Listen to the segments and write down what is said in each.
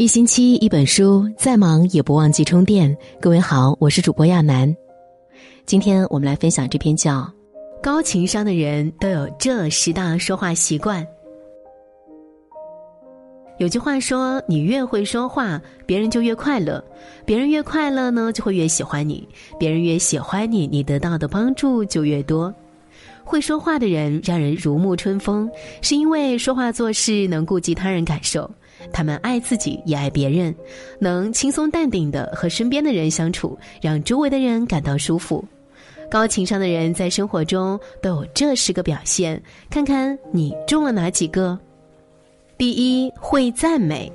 一星期一本书，再忙也不忘记充电。各位好，我是主播亚楠。今天我们来分享这篇叫《高情商的人都有这十大说话习惯》。有句话说：“你越会说话，别人就越快乐；别人越快乐呢，就会越喜欢你；别人越喜欢你，你得到的帮助就越多。”会说话的人让人如沐春风，是因为说话做事能顾及他人感受。他们爱自己也爱别人，能轻松淡定的和身边的人相处，让周围的人感到舒服。高情商的人在生活中都有这十个表现，看看你中了哪几个？第一，会赞美。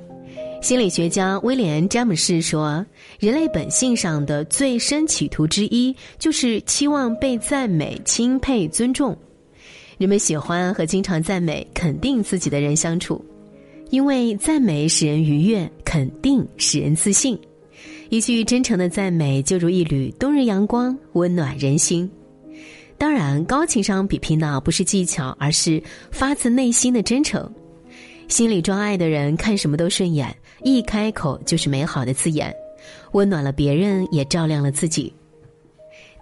心理学家威廉·詹姆士说：“人类本性上的最深企图之一，就是期望被赞美、钦佩、尊重。人们喜欢和经常赞美、肯定自己的人相处。”因为赞美使人愉悦，肯定使人自信。一句真诚的赞美，就如一缕冬日阳光，温暖人心。当然，高情商比拼的不是技巧，而是发自内心的真诚。心里装爱的人，看什么都顺眼，一开口就是美好的字眼，温暖了别人，也照亮了自己。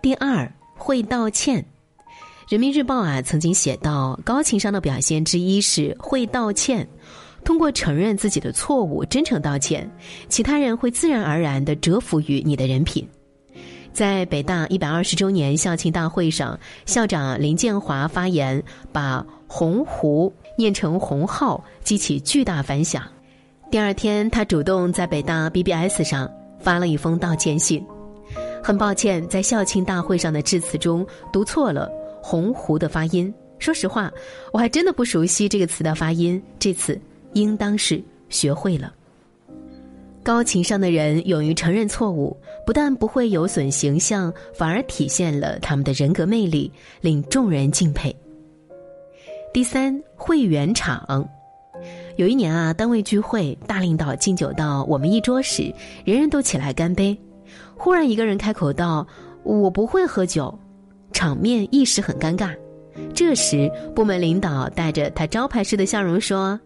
第二，会道歉。人民日报啊，曾经写到，高情商的表现之一是会道歉。通过承认自己的错误，真诚道歉，其他人会自然而然的折服于你的人品。在北大一百二十周年校庆大会上，校长林建华发言，把“鸿鹄”念成“鸿浩”，激起巨大反响。第二天，他主动在北大 BBS 上发了一封道歉信，很抱歉在校庆大会上的致辞中读错了“鸿鹄”的发音。说实话，我还真的不熟悉这个词的发音，这次。应当是学会了。高情商的人勇于承认错误，不但不会有损形象，反而体现了他们的人格魅力，令众人敬佩。第三，会圆场。有一年啊，单位聚会，大领导敬酒到我们一桌时，人人都起来干杯。忽然一个人开口道：“我不会喝酒。”场面一时很尴尬。这时，部门领导带着他招牌式的笑容说。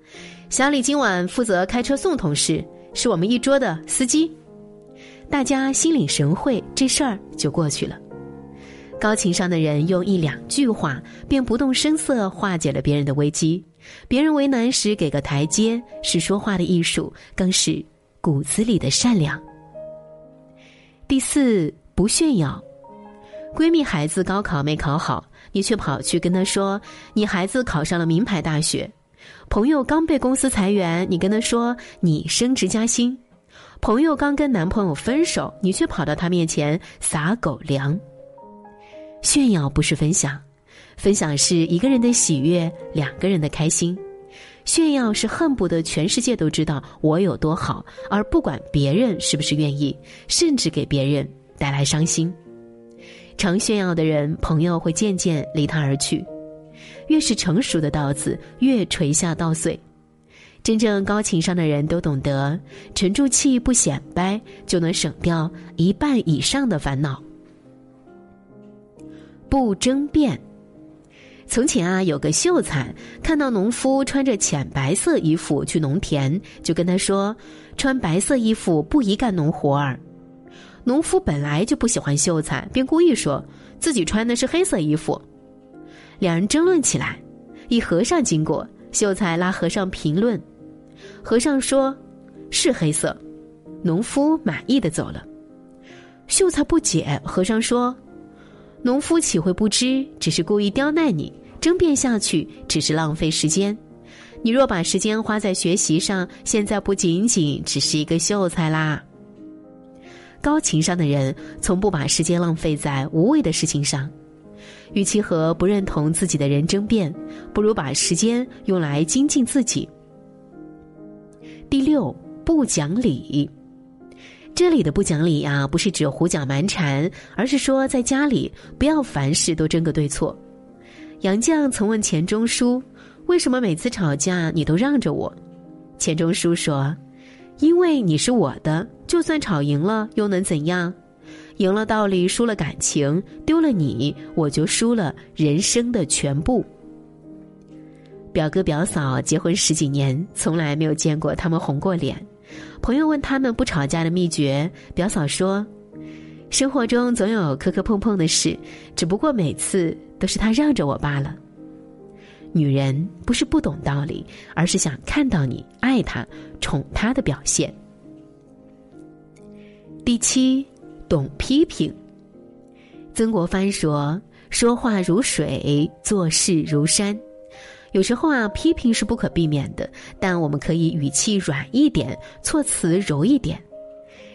小李今晚负责开车送同事，是我们一桌的司机。大家心领神会，这事儿就过去了。高情商的人用一两句话便不动声色化解了别人的危机，别人为难时给个台阶，是说话的艺术，更是骨子里的善良。第四，不炫耀。闺蜜孩子高考没考好，你却跑去跟他说，你孩子考上了名牌大学。朋友刚被公司裁员，你跟他说你升职加薪；朋友刚跟男朋友分手，你却跑到他面前撒狗粮。炫耀不是分享，分享是一个人的喜悦，两个人的开心；炫耀是恨不得全世界都知道我有多好，而不管别人是不是愿意，甚至给别人带来伤心。常炫耀的人，朋友会渐渐离他而去。越是成熟的稻子，越垂下稻穗。真正高情商的人都懂得沉住气，不显摆，就能省掉一半以上的烦恼。不争辩。从前啊，有个秀才看到农夫穿着浅白色衣服去农田，就跟他说：“穿白色衣服不宜干农活儿。”农夫本来就不喜欢秀才，便故意说自己穿的是黑色衣服。两人争论起来，一和尚经过，秀才拉和尚评论。和尚说：“是黑色。”农夫满意的走了。秀才不解，和尚说：“农夫岂会不知？只是故意刁难你，争辩下去只是浪费时间。你若把时间花在学习上，现在不仅仅只是一个秀才啦。”高情商的人从不把时间浪费在无谓的事情上。与其和不认同自己的人争辩，不如把时间用来精进自己。第六，不讲理。这里的不讲理呀，不是指胡搅蛮缠，而是说在家里不要凡事都争个对错。杨绛曾问钱钟书：“为什么每次吵架你都让着我？”钱钟书说：“因为你是我的，就算吵赢了又能怎样？”赢了道理，输了感情，丢了你，我就输了人生的全部。表哥表嫂结婚十几年，从来没有见过他们红过脸，朋友问他们不吵架的秘诀，表嫂说：“生活中总有磕磕碰碰的事，只不过每次都是他让着我罢了。”女人不是不懂道理，而是想看到你爱他、宠他的表现。第七，懂批评。曾国藩说：“说话如水，做事如山。”有时候啊，批评是不可避免的，但我们可以语气软一点，措辞柔一点。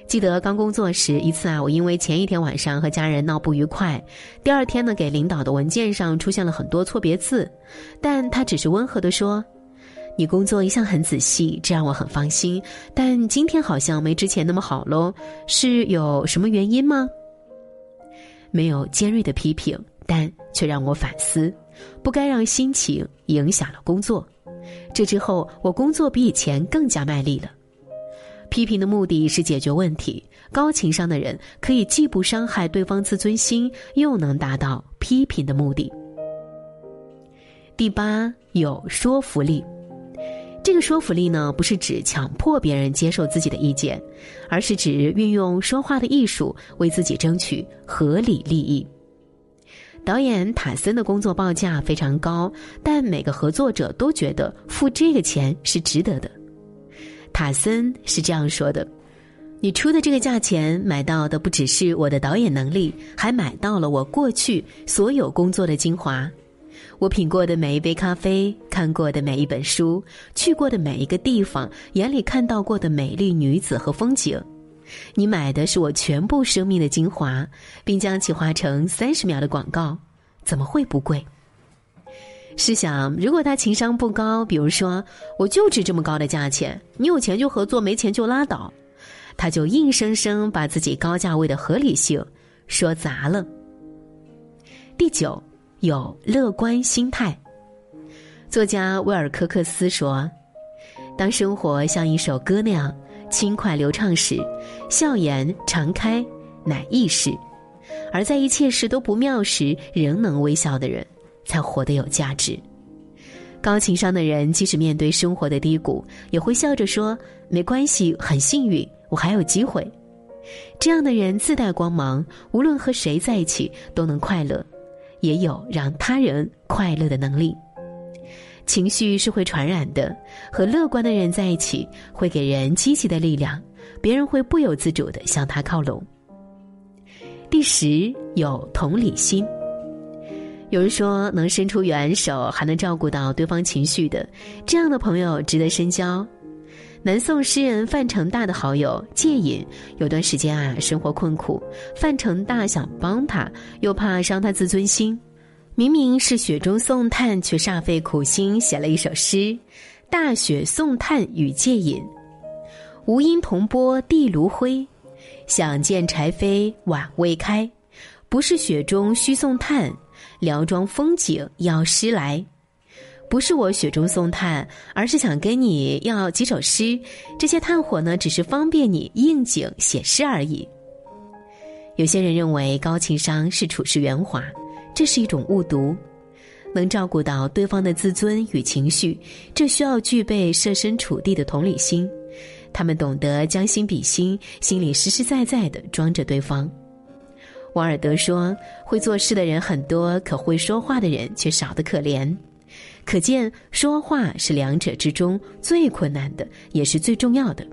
记得刚工作时，一次啊，我因为前一天晚上和家人闹不愉快，第二天呢，给领导的文件上出现了很多错别字，但他只是温和的说：“你工作一向很仔细，这让我很放心。但今天好像没之前那么好喽，是有什么原因吗？”没有尖锐的批评，但却让我反思。不该让心情影响了工作。这之后，我工作比以前更加卖力了。批评的目的是解决问题。高情商的人可以既不伤害对方自尊心，又能达到批评的目的。第八，有说服力。这个说服力呢，不是指强迫别人接受自己的意见，而是指运用说话的艺术，为自己争取合理利益。导演塔森的工作报价非常高，但每个合作者都觉得付这个钱是值得的。塔森是这样说的：“你出的这个价钱买到的不只是我的导演能力，还买到了我过去所有工作的精华。我品过的每一杯咖啡，看过的每一本书，去过的每一个地方，眼里看到过的美丽女子和风景。”你买的是我全部生命的精华，并将其化成三十秒的广告，怎么会不贵？试想，如果他情商不高，比如说我就值这么高的价钱，你有钱就合作，没钱就拉倒，他就硬生生把自己高价位的合理性说砸了。第九，有乐观心态。作家威尔科克斯说：“当生活像一首歌那样。”轻快流畅时，笑颜常开，乃易事；而在一切事都不妙时，仍能微笑的人，才活得有价值。高情商的人，即使面对生活的低谷，也会笑着说：“没关系，很幸运，我还有机会。”这样的人自带光芒，无论和谁在一起都能快乐，也有让他人快乐的能力。情绪是会传染的，和乐观的人在一起会给人积极的力量，别人会不由自主的向他靠拢。第十，有同理心。有人说，能伸出援手还能照顾到对方情绪的，这样的朋友值得深交。南宋诗人范成大的好友戒隐，有段时间啊，生活困苦，范成大想帮他，又怕伤他自尊心。明明是雪中送炭，却煞费苦心写了一首诗《大雪送炭与借隐》。吴音同波地炉灰，想见柴扉晚未开。不是雪中须送炭，辽庄风景要诗来。不是我雪中送炭，而是想跟你要几首诗。这些炭火呢，只是方便你应景写诗而已。有些人认为高情商是处事圆滑。这是一种误读，能照顾到对方的自尊与情绪，这需要具备设身处地的同理心。他们懂得将心比心，心里实实在在的装着对方。王尔德说：“会做事的人很多，可会说话的人却少得可怜。”可见，说话是两者之中最困难的，也是最重要的。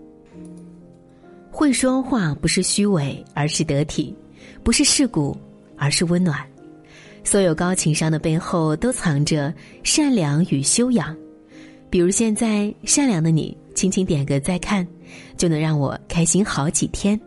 会说话不是虚伪，而是得体；不是世故，而是温暖。所有高情商的背后都藏着善良与修养，比如现在善良的你，轻轻点个再看，就能让我开心好几天。